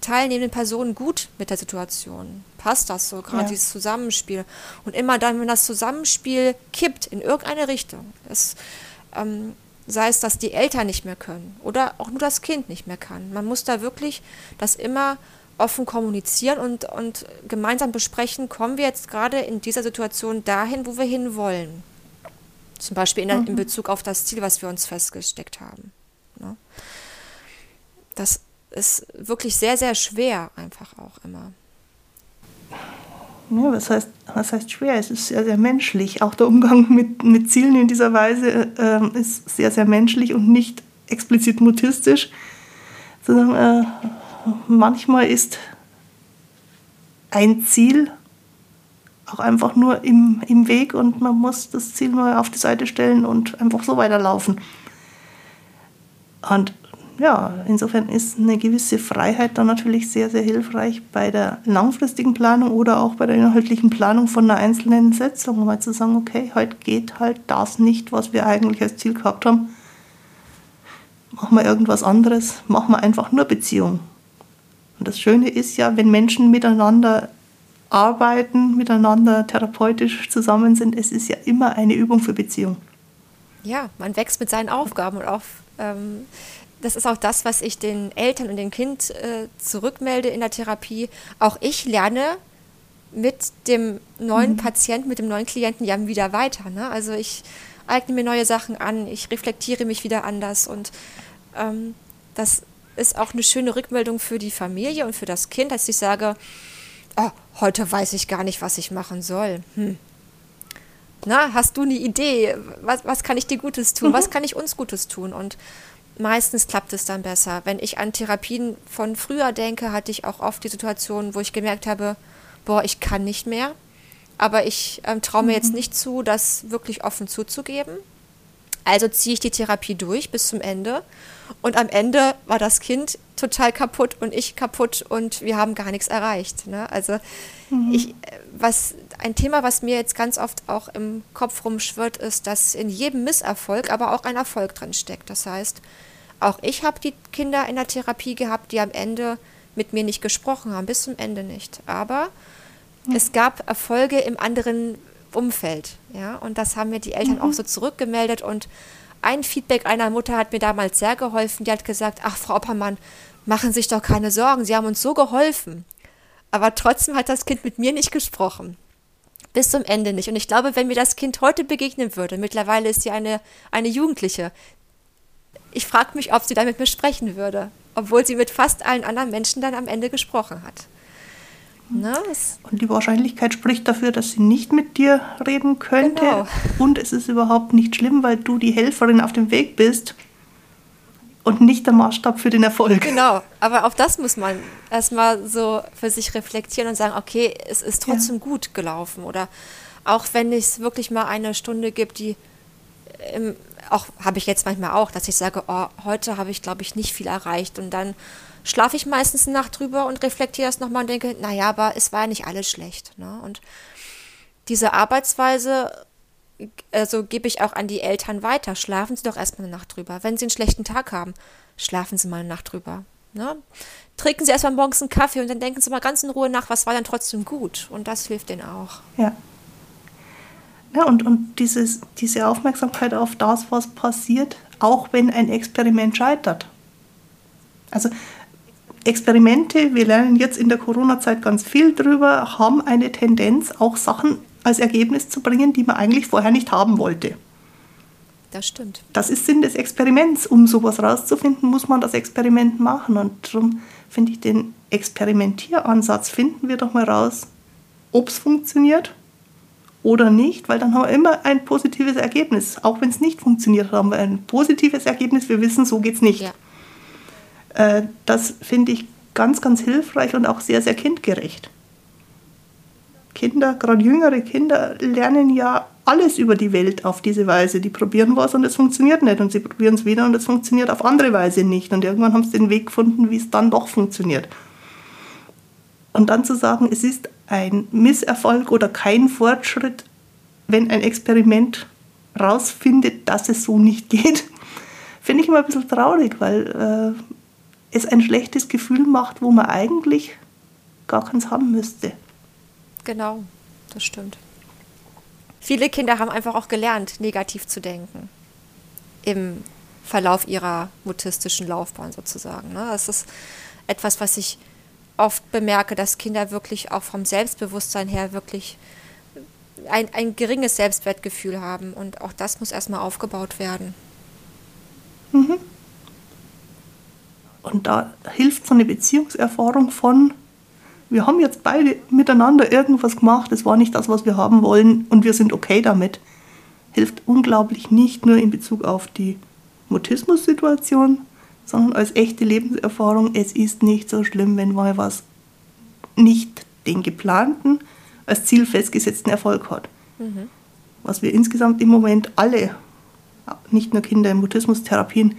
teilnehmenden Personen gut mit der Situation? Passt das so, gerade ja. dieses Zusammenspiel? Und immer dann, wenn das Zusammenspiel kippt in irgendeine Richtung, es, ähm, sei es, dass die Eltern nicht mehr können oder auch nur das Kind nicht mehr kann. Man muss da wirklich das immer offen kommunizieren und, und gemeinsam besprechen, kommen wir jetzt gerade in dieser Situation dahin, wo wir hinwollen. Zum Beispiel in, mhm. in Bezug auf das Ziel, was wir uns festgesteckt haben. Ne? Das ist wirklich sehr, sehr schwer, einfach auch immer. Ja, was heißt, was heißt schwer? Es ist sehr, sehr menschlich. Auch der Umgang mit, mit Zielen in dieser Weise äh, ist sehr, sehr menschlich und nicht explizit mutistisch. Sondern, äh, manchmal ist ein Ziel auch einfach nur im, im Weg und man muss das Ziel mal auf die Seite stellen und einfach so weiterlaufen. Und ja, insofern ist eine gewisse Freiheit dann natürlich sehr, sehr hilfreich bei der langfristigen Planung oder auch bei der inhaltlichen Planung von einer einzelnen Setzung, mal zu sagen, okay, heute geht halt das nicht, was wir eigentlich als Ziel gehabt haben. Machen wir irgendwas anderes, machen wir einfach nur Beziehung. Und das Schöne ist ja, wenn Menschen miteinander arbeiten, miteinander therapeutisch zusammen sind, es ist ja immer eine Übung für Beziehung. Ja, man wächst mit seinen Aufgaben und auch ähm, das ist auch das, was ich den Eltern und dem Kind äh, zurückmelde in der Therapie. Auch ich lerne mit dem neuen mhm. Patienten, mit dem neuen Klienten ja wieder weiter. Ne? Also ich eigne mir neue Sachen an, ich reflektiere mich wieder anders und ähm, das ist auch eine schöne Rückmeldung für die Familie und für das Kind, dass ich sage, oh, heute weiß ich gar nicht, was ich machen soll. Hm. Na, hast du eine Idee? Was, was kann ich dir Gutes tun? Mhm. Was kann ich uns Gutes tun? Und meistens klappt es dann besser. Wenn ich an Therapien von früher denke, hatte ich auch oft die Situation, wo ich gemerkt habe, boah, ich kann nicht mehr. Aber ich ähm, traue mir mhm. jetzt nicht zu, das wirklich offen zuzugeben. Also ziehe ich die Therapie durch bis zum Ende. Und am Ende war das Kind total kaputt und ich kaputt und wir haben gar nichts erreicht. Ne? Also mhm. ich, was ein Thema, was mir jetzt ganz oft auch im Kopf rumschwirrt, ist, dass in jedem Misserfolg aber auch ein Erfolg drin steckt. Das heißt, auch ich habe die Kinder in der Therapie gehabt, die am Ende mit mir nicht gesprochen haben, bis zum Ende nicht. Aber ja. es gab Erfolge im anderen Umfeld. Ja? Und das haben mir die Eltern mhm. auch so zurückgemeldet. Und ein Feedback einer Mutter hat mir damals sehr geholfen. Die hat gesagt, ach Frau Oppermann, machen Sie sich doch keine Sorgen, Sie haben uns so geholfen. Aber trotzdem hat das Kind mit mir nicht gesprochen. Bis zum Ende nicht. Und ich glaube, wenn mir das Kind heute begegnen würde, mittlerweile ist sie eine, eine Jugendliche, ich frage mich, ob sie dann mit mir sprechen würde, obwohl sie mit fast allen anderen Menschen dann am Ende gesprochen hat. Ne? Und die Wahrscheinlichkeit spricht dafür, dass sie nicht mit dir reden könnte. Genau. Und es ist überhaupt nicht schlimm, weil du die Helferin auf dem Weg bist und nicht der Maßstab für den Erfolg. Genau, aber auch das muss man erstmal so für sich reflektieren und sagen, okay, es ist trotzdem ja. gut gelaufen. Oder auch wenn es wirklich mal eine Stunde gibt, die im auch habe ich jetzt manchmal auch, dass ich sage, oh, heute habe ich, glaube ich, nicht viel erreicht. Und dann schlafe ich meistens eine Nacht drüber und reflektiere das nochmal und denke, naja, aber es war ja nicht alles schlecht. Ne? Und diese Arbeitsweise, also gebe ich auch an die Eltern weiter. Schlafen Sie doch erstmal eine Nacht drüber. Wenn Sie einen schlechten Tag haben, schlafen Sie mal eine Nacht drüber. Ne? Trinken Sie erstmal morgens einen Kaffee und dann denken Sie mal ganz in Ruhe nach, was war denn trotzdem gut. Und das hilft denen auch. Ja. Ja, und und dieses, diese Aufmerksamkeit auf das, was passiert, auch wenn ein Experiment scheitert. Also Experimente, wir lernen jetzt in der Corona-Zeit ganz viel drüber, haben eine Tendenz, auch Sachen als Ergebnis zu bringen, die man eigentlich vorher nicht haben wollte. Das stimmt. Das ist Sinn des Experiments. Um sowas rauszufinden, muss man das Experiment machen. Und darum finde ich den Experimentieransatz, finden wir doch mal raus, ob es funktioniert oder nicht, weil dann haben wir immer ein positives Ergebnis. Auch wenn es nicht funktioniert, haben wir ein positives Ergebnis. Wir wissen, so geht es nicht. Ja. Äh, das finde ich ganz, ganz hilfreich und auch sehr, sehr kindgerecht. Kinder, gerade jüngere Kinder, lernen ja alles über die Welt auf diese Weise. Die probieren was und es funktioniert nicht. Und sie probieren es wieder und es funktioniert auf andere Weise nicht. Und irgendwann haben sie den Weg gefunden, wie es dann doch funktioniert. Und dann zu sagen, es ist ein Misserfolg oder kein Fortschritt, wenn ein Experiment rausfindet, dass es so nicht geht, finde ich immer ein bisschen traurig, weil äh, es ein schlechtes Gefühl macht, wo man eigentlich gar keins haben müsste. Genau, das stimmt. Viele Kinder haben einfach auch gelernt, negativ zu denken im Verlauf ihrer mutistischen Laufbahn sozusagen. Ne? Das ist etwas, was ich oft bemerke, dass Kinder wirklich auch vom Selbstbewusstsein her wirklich ein, ein geringes Selbstwertgefühl haben. Und auch das muss erstmal aufgebaut werden. Mhm. Und da hilft so eine Beziehungserfahrung von, Wir haben jetzt beide miteinander irgendwas gemacht, es war nicht das, was wir haben wollen und wir sind okay damit, hilft unglaublich nicht nur in Bezug auf die Mutismus-Situation, sondern als echte Lebenserfahrung, es ist nicht so schlimm, wenn mal was nicht den geplanten, als Ziel festgesetzten Erfolg hat. Mhm. Was wir insgesamt im Moment alle, nicht nur Kinder in Mutismus-Therapien,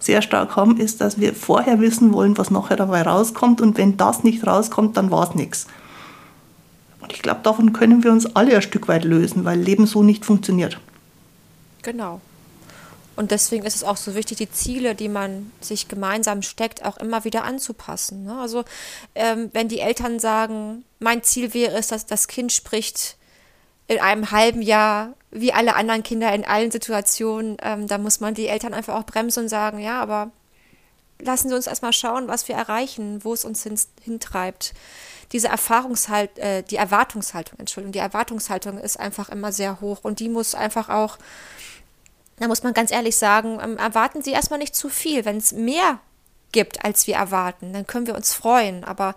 sehr stark haben, ist, dass wir vorher wissen wollen, was nachher dabei rauskommt. Und wenn das nicht rauskommt, dann war es nichts. Und ich glaube, davon können wir uns alle ein Stück weit lösen, weil Leben so nicht funktioniert. Genau. Und deswegen ist es auch so wichtig, die Ziele, die man sich gemeinsam steckt, auch immer wieder anzupassen. Ne? Also ähm, wenn die Eltern sagen, mein Ziel wäre es, dass das Kind spricht in einem halben Jahr wie alle anderen Kinder in allen Situationen, ähm, da muss man die Eltern einfach auch bremsen und sagen, ja, aber lassen Sie uns erstmal schauen, was wir erreichen, wo es uns hin, hintreibt. Diese Erfahrungshalt, äh, die Erwartungshaltung, Entschuldigung, die Erwartungshaltung ist einfach immer sehr hoch und die muss einfach auch da muss man ganz ehrlich sagen, ähm, erwarten Sie erstmal nicht zu viel. Wenn es mehr gibt, als wir erwarten, dann können wir uns freuen. Aber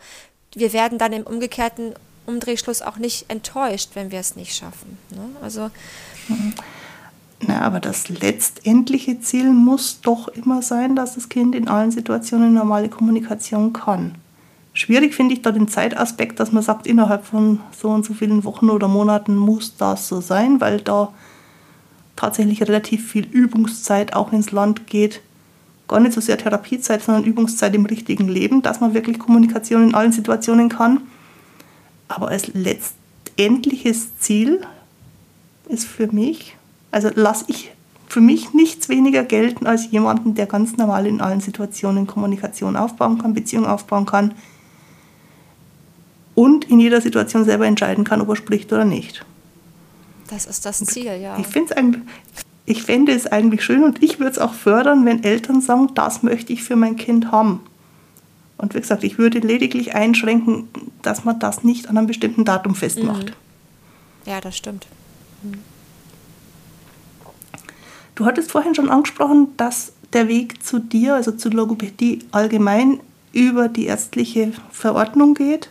wir werden dann im umgekehrten Umdrehschluss auch nicht enttäuscht, wenn wir es nicht schaffen. Ne? Also. Mhm. Na, aber das letztendliche Ziel muss doch immer sein, dass das Kind in allen Situationen normale Kommunikation kann. Schwierig finde ich da den Zeitaspekt, dass man sagt, innerhalb von so und so vielen Wochen oder Monaten muss das so sein, weil da tatsächlich relativ viel Übungszeit auch ins Land geht. Gar nicht so sehr Therapiezeit, sondern Übungszeit im richtigen Leben, dass man wirklich Kommunikation in allen Situationen kann. Aber als letztendliches Ziel ist für mich, also lasse ich für mich nichts weniger gelten als jemanden, der ganz normal in allen Situationen Kommunikation aufbauen kann, Beziehung aufbauen kann und in jeder Situation selber entscheiden kann, ob er spricht oder nicht. Das ist das Ziel, ja. Ich, find's ich fände es eigentlich schön und ich würde es auch fördern, wenn Eltern sagen, das möchte ich für mein Kind haben. Und wie gesagt, ich würde lediglich einschränken, dass man das nicht an einem bestimmten Datum festmacht. Mhm. Ja, das stimmt. Mhm. Du hattest vorhin schon angesprochen, dass der Weg zu dir, also zu Logopädie allgemein, über die ärztliche Verordnung geht.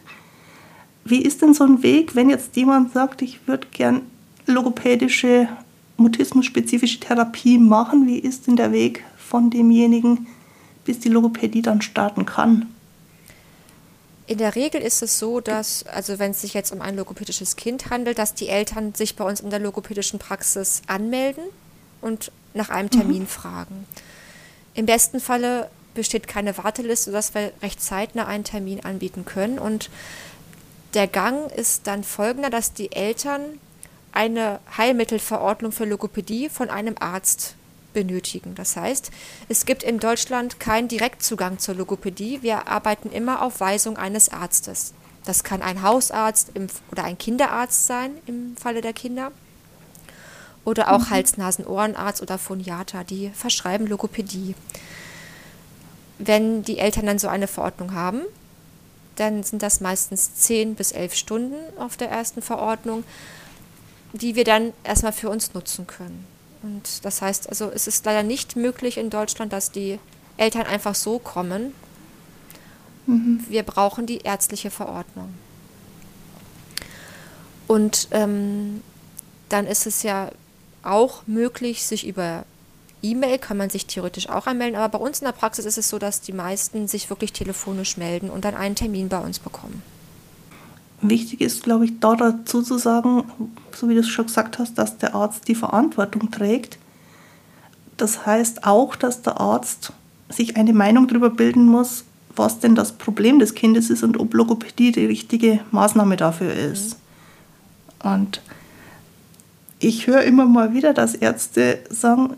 Wie ist denn so ein Weg, wenn jetzt jemand sagt, ich würde gern logopädische, mutismusspezifische Therapie machen? Wie ist denn der Weg von demjenigen, bis die Logopädie dann starten kann? In der Regel ist es so, dass, also wenn es sich jetzt um ein logopädisches Kind handelt, dass die Eltern sich bei uns in der logopädischen Praxis anmelden und nach einem Termin mhm. fragen. Im besten Falle besteht keine Warteliste, sodass wir recht zeitnah einen Termin anbieten können. Und der Gang ist dann folgender, dass die Eltern eine Heilmittelverordnung für Logopädie von einem Arzt benötigen. Das heißt, es gibt in Deutschland keinen Direktzugang zur Logopädie. Wir arbeiten immer auf Weisung eines Arztes. Das kann ein Hausarzt im, oder ein Kinderarzt sein im Falle der Kinder. Oder auch mhm. Hals-Nasen-Ohrenarzt oder Phoniater, die verschreiben Logopädie. Wenn die Eltern dann so eine Verordnung haben, dann sind das meistens 10 bis 11 Stunden auf der ersten Verordnung die wir dann erstmal für uns nutzen können. Und das heißt, also es ist leider nicht möglich in Deutschland, dass die Eltern einfach so kommen. Mhm. Wir brauchen die ärztliche Verordnung. Und ähm, dann ist es ja auch möglich, sich über E-Mail kann man sich theoretisch auch anmelden, aber bei uns in der Praxis ist es so, dass die meisten sich wirklich telefonisch melden und dann einen Termin bei uns bekommen. Wichtig ist, glaube ich, da dazu zu sagen, so wie du es schon gesagt hast, dass der Arzt die Verantwortung trägt. Das heißt auch, dass der Arzt sich eine Meinung darüber bilden muss, was denn das Problem des Kindes ist und ob Logopädie die richtige Maßnahme dafür ist. Und ich höre immer mal wieder, dass Ärzte sagen,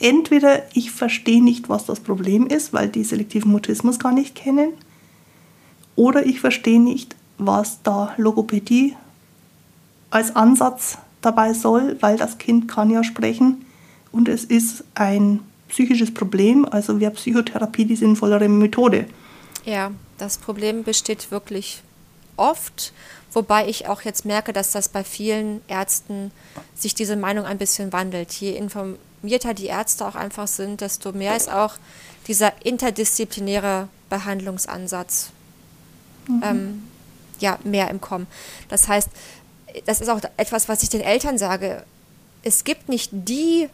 entweder ich verstehe nicht, was das Problem ist, weil die selektiven Mutismus gar nicht kennen, oder ich verstehe nicht, was da Logopädie als Ansatz dabei soll, weil das Kind kann ja sprechen und es ist ein psychisches Problem, also wäre Psychotherapie die sinnvollere Methode. Ja, das Problem besteht wirklich oft, wobei ich auch jetzt merke, dass das bei vielen Ärzten sich diese Meinung ein bisschen wandelt. Je informierter die Ärzte auch einfach sind, desto mehr ist auch dieser interdisziplinäre Behandlungsansatz mhm. ähm, ja, mehr im Kommen. Das heißt, das ist auch etwas, was ich den Eltern sage. Es gibt nicht die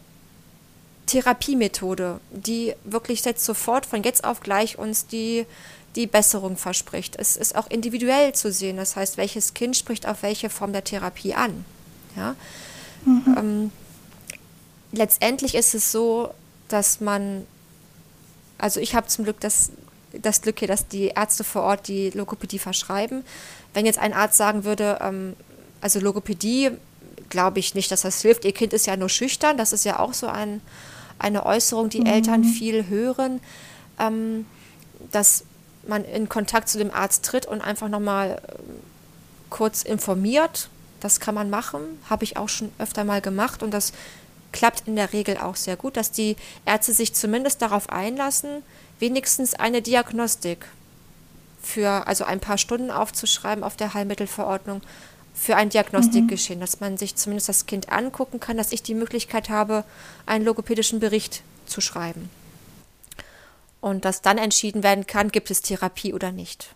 Therapiemethode, die wirklich jetzt sofort von jetzt auf gleich uns die, die Besserung verspricht. Es ist auch individuell zu sehen. Das heißt, welches Kind spricht auf welche Form der Therapie an. Ja? Mhm. Ähm, letztendlich ist es so, dass man, also ich habe zum Glück das, das Glück hier, dass die Ärzte vor Ort die Logopädie verschreiben. Wenn jetzt ein Arzt sagen würde, ähm, also Logopädie, glaube ich nicht, dass das hilft. Ihr Kind ist ja nur schüchtern, das ist ja auch so ein, eine Äußerung, die mhm. Eltern viel hören, ähm, dass man in Kontakt zu dem Arzt tritt und einfach nochmal ähm, kurz informiert. Das kann man machen, habe ich auch schon öfter mal gemacht und das klappt in der Regel auch sehr gut, dass die Ärzte sich zumindest darauf einlassen, wenigstens eine Diagnostik für also ein paar Stunden aufzuschreiben auf der Heilmittelverordnung für ein Diagnostikgeschehen, mhm. dass man sich zumindest das Kind angucken kann, dass ich die Möglichkeit habe, einen logopädischen Bericht zu schreiben. Und dass dann entschieden werden kann, gibt es Therapie oder nicht.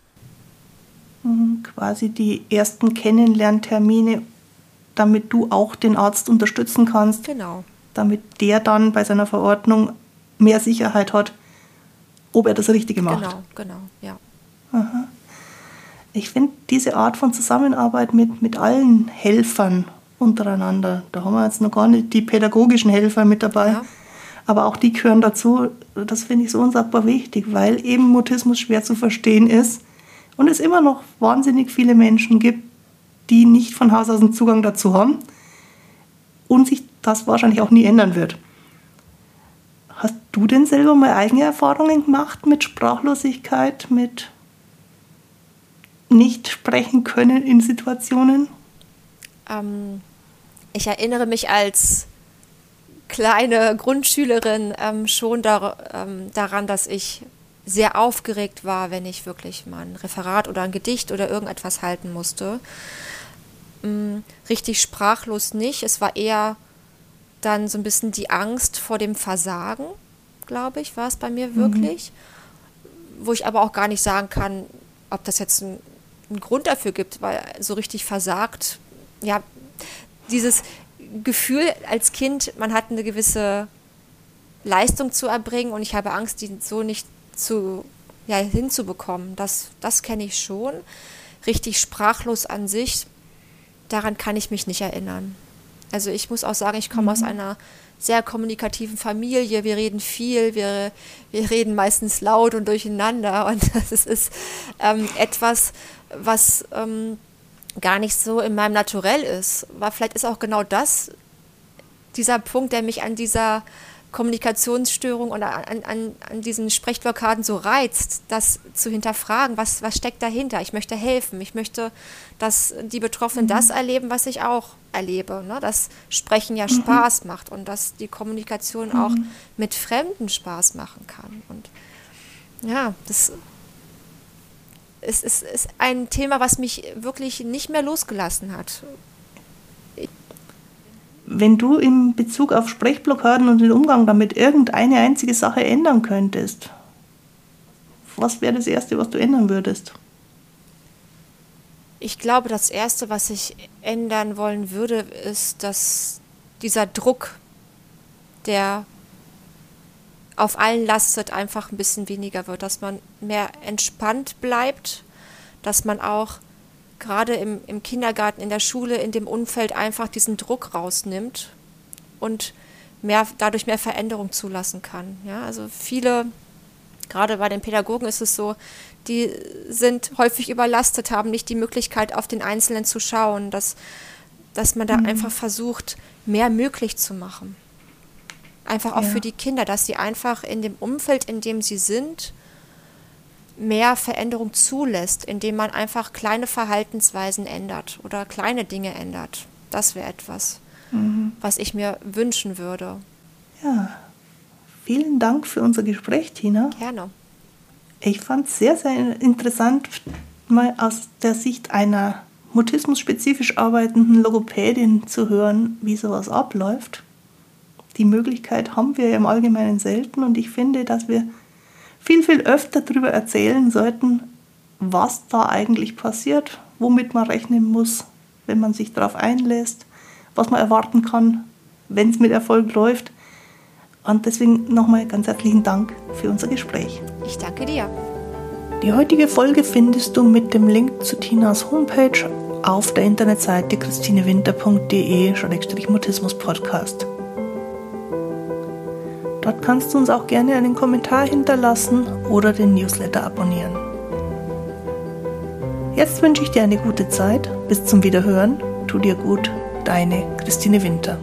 Mhm, quasi die ersten Kennenlerntermine, damit du auch den Arzt unterstützen kannst. Genau. Damit der dann bei seiner Verordnung mehr Sicherheit hat, ob er das Richtige macht. Genau, genau, ja. Aha. Ich finde diese Art von Zusammenarbeit mit, mit allen Helfern untereinander, da haben wir jetzt noch gar nicht die pädagogischen Helfer mit dabei, ja. aber auch die gehören dazu, das finde ich so unsagbar wichtig, weil eben Mutismus schwer zu verstehen ist und es immer noch wahnsinnig viele Menschen gibt, die nicht von Haus aus einen Zugang dazu haben und sich das wahrscheinlich auch nie ändern wird. Du denn selber mal eigene Erfahrungen gemacht mit Sprachlosigkeit, mit nicht sprechen können in Situationen? Ähm, ich erinnere mich als kleine Grundschülerin ähm, schon dar ähm, daran, dass ich sehr aufgeregt war, wenn ich wirklich mal ein Referat oder ein Gedicht oder irgendetwas halten musste. Ähm, richtig sprachlos nicht. Es war eher dann so ein bisschen die Angst vor dem Versagen, glaube ich, war es bei mir mhm. wirklich. Mhm. Wo ich aber auch gar nicht sagen kann, ob das jetzt ein einen Grund dafür gibt, weil so richtig versagt, ja, dieses Gefühl als Kind, man hat eine gewisse Leistung zu erbringen und ich habe Angst, die so nicht zu, ja, hinzubekommen. Das, das kenne ich schon. Richtig sprachlos an sich, daran kann ich mich nicht erinnern. Also ich muss auch sagen, ich komme mhm. aus einer sehr kommunikativen Familie. Wir reden viel, wir, wir reden meistens laut und durcheinander. Und das ist ähm, etwas, was ähm, gar nicht so in meinem Naturell ist. Weil vielleicht ist auch genau das dieser Punkt, der mich an dieser Kommunikationsstörung und an, an, an diesen Sprechblockaden so reizt, das zu hinterfragen, was, was steckt dahinter. Ich möchte helfen, ich möchte, dass die Betroffenen mhm. das erleben, was ich auch erlebe, ne? dass Sprechen ja mhm. Spaß macht und dass die Kommunikation mhm. auch mit Fremden Spaß machen kann. Und ja, das ist, ist, ist ein Thema, was mich wirklich nicht mehr losgelassen hat. Wenn du in Bezug auf Sprechblockaden und den Umgang damit irgendeine einzige Sache ändern könntest, was wäre das Erste, was du ändern würdest? Ich glaube, das Erste, was ich ändern wollen würde, ist, dass dieser Druck, der auf allen lastet, einfach ein bisschen weniger wird, dass man mehr entspannt bleibt, dass man auch gerade im, im Kindergarten, in der Schule, in dem Umfeld einfach diesen Druck rausnimmt und mehr, dadurch mehr Veränderung zulassen kann. Ja, also viele, gerade bei den Pädagogen ist es so, die sind häufig überlastet, haben nicht die Möglichkeit, auf den Einzelnen zu schauen, dass, dass man da mhm. einfach versucht, mehr möglich zu machen. Einfach auch ja. für die Kinder, dass sie einfach in dem Umfeld, in dem sie sind, mehr Veränderung zulässt, indem man einfach kleine Verhaltensweisen ändert oder kleine Dinge ändert. Das wäre etwas, mhm. was ich mir wünschen würde. Ja, vielen Dank für unser Gespräch, Tina. Gerne. Ich fand es sehr, sehr interessant, mal aus der Sicht einer mutismus-spezifisch arbeitenden Logopädin zu hören, wie sowas abläuft. Die Möglichkeit haben wir im Allgemeinen selten und ich finde, dass wir viel, viel öfter darüber erzählen sollten, was da eigentlich passiert, womit man rechnen muss, wenn man sich darauf einlässt, was man erwarten kann, wenn es mit Erfolg läuft. Und deswegen nochmal ganz herzlichen Dank für unser Gespräch. Ich danke dir. Die heutige Folge findest du mit dem Link zu Tinas Homepage auf der Internetseite christinewinter.de-mutismus-podcast. Dort kannst du uns auch gerne einen Kommentar hinterlassen oder den Newsletter abonnieren. Jetzt wünsche ich dir eine gute Zeit. Bis zum Wiederhören. Tu dir gut. Deine Christine Winter.